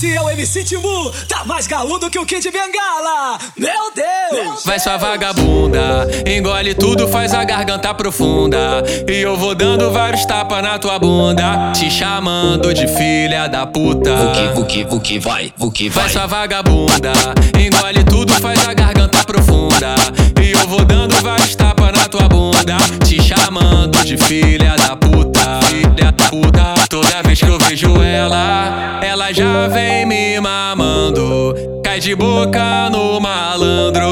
Esse é o MC Timbu, tá mais galudo que o Kid Bengala. Meu Deus! Vai sua vagabunda, engole tudo, faz a garganta profunda. E eu vou dando vários tapas na tua bunda, te chamando de filha da puta. Vuki, vuki, vuki, vai, vuki, vai. Vai sua vagabunda, engole tudo, faz a garganta profunda. E eu vou dando vários tapas na tua bunda, te chamando de filha ela, já vem me mamando. Cai de boca no malandro.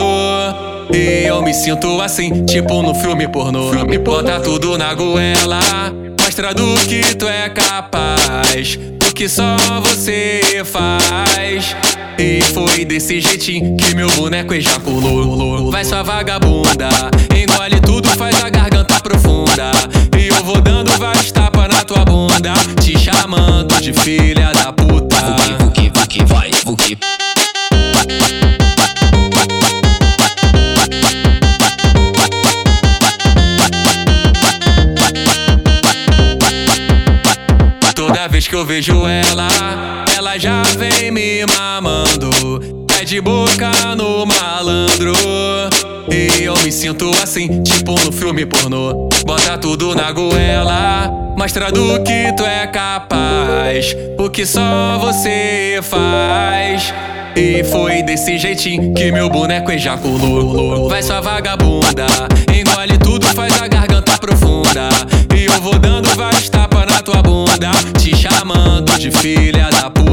E eu me sinto assim, tipo no filme pornô. Me bota tudo na goela, mostra do que tu é capaz, do que só você faz. E foi desse jeitinho que meu boneco ejaculou. Vai sua vagabunda, engole tudo, faz a vuki. Toda vez que eu vejo ela, ela já vem me mamando. É de boca no malandro. E me sinto assim, tipo no filme pornô. Bota tudo na goela, mostra do que tu é capaz. O que só você faz. E foi desse jeitinho que meu boneco ejaculou. Vai sua vagabunda, engole tudo, faz a garganta profunda. E eu vou dando vários tapas na tua bunda, te chamando de filha da puta.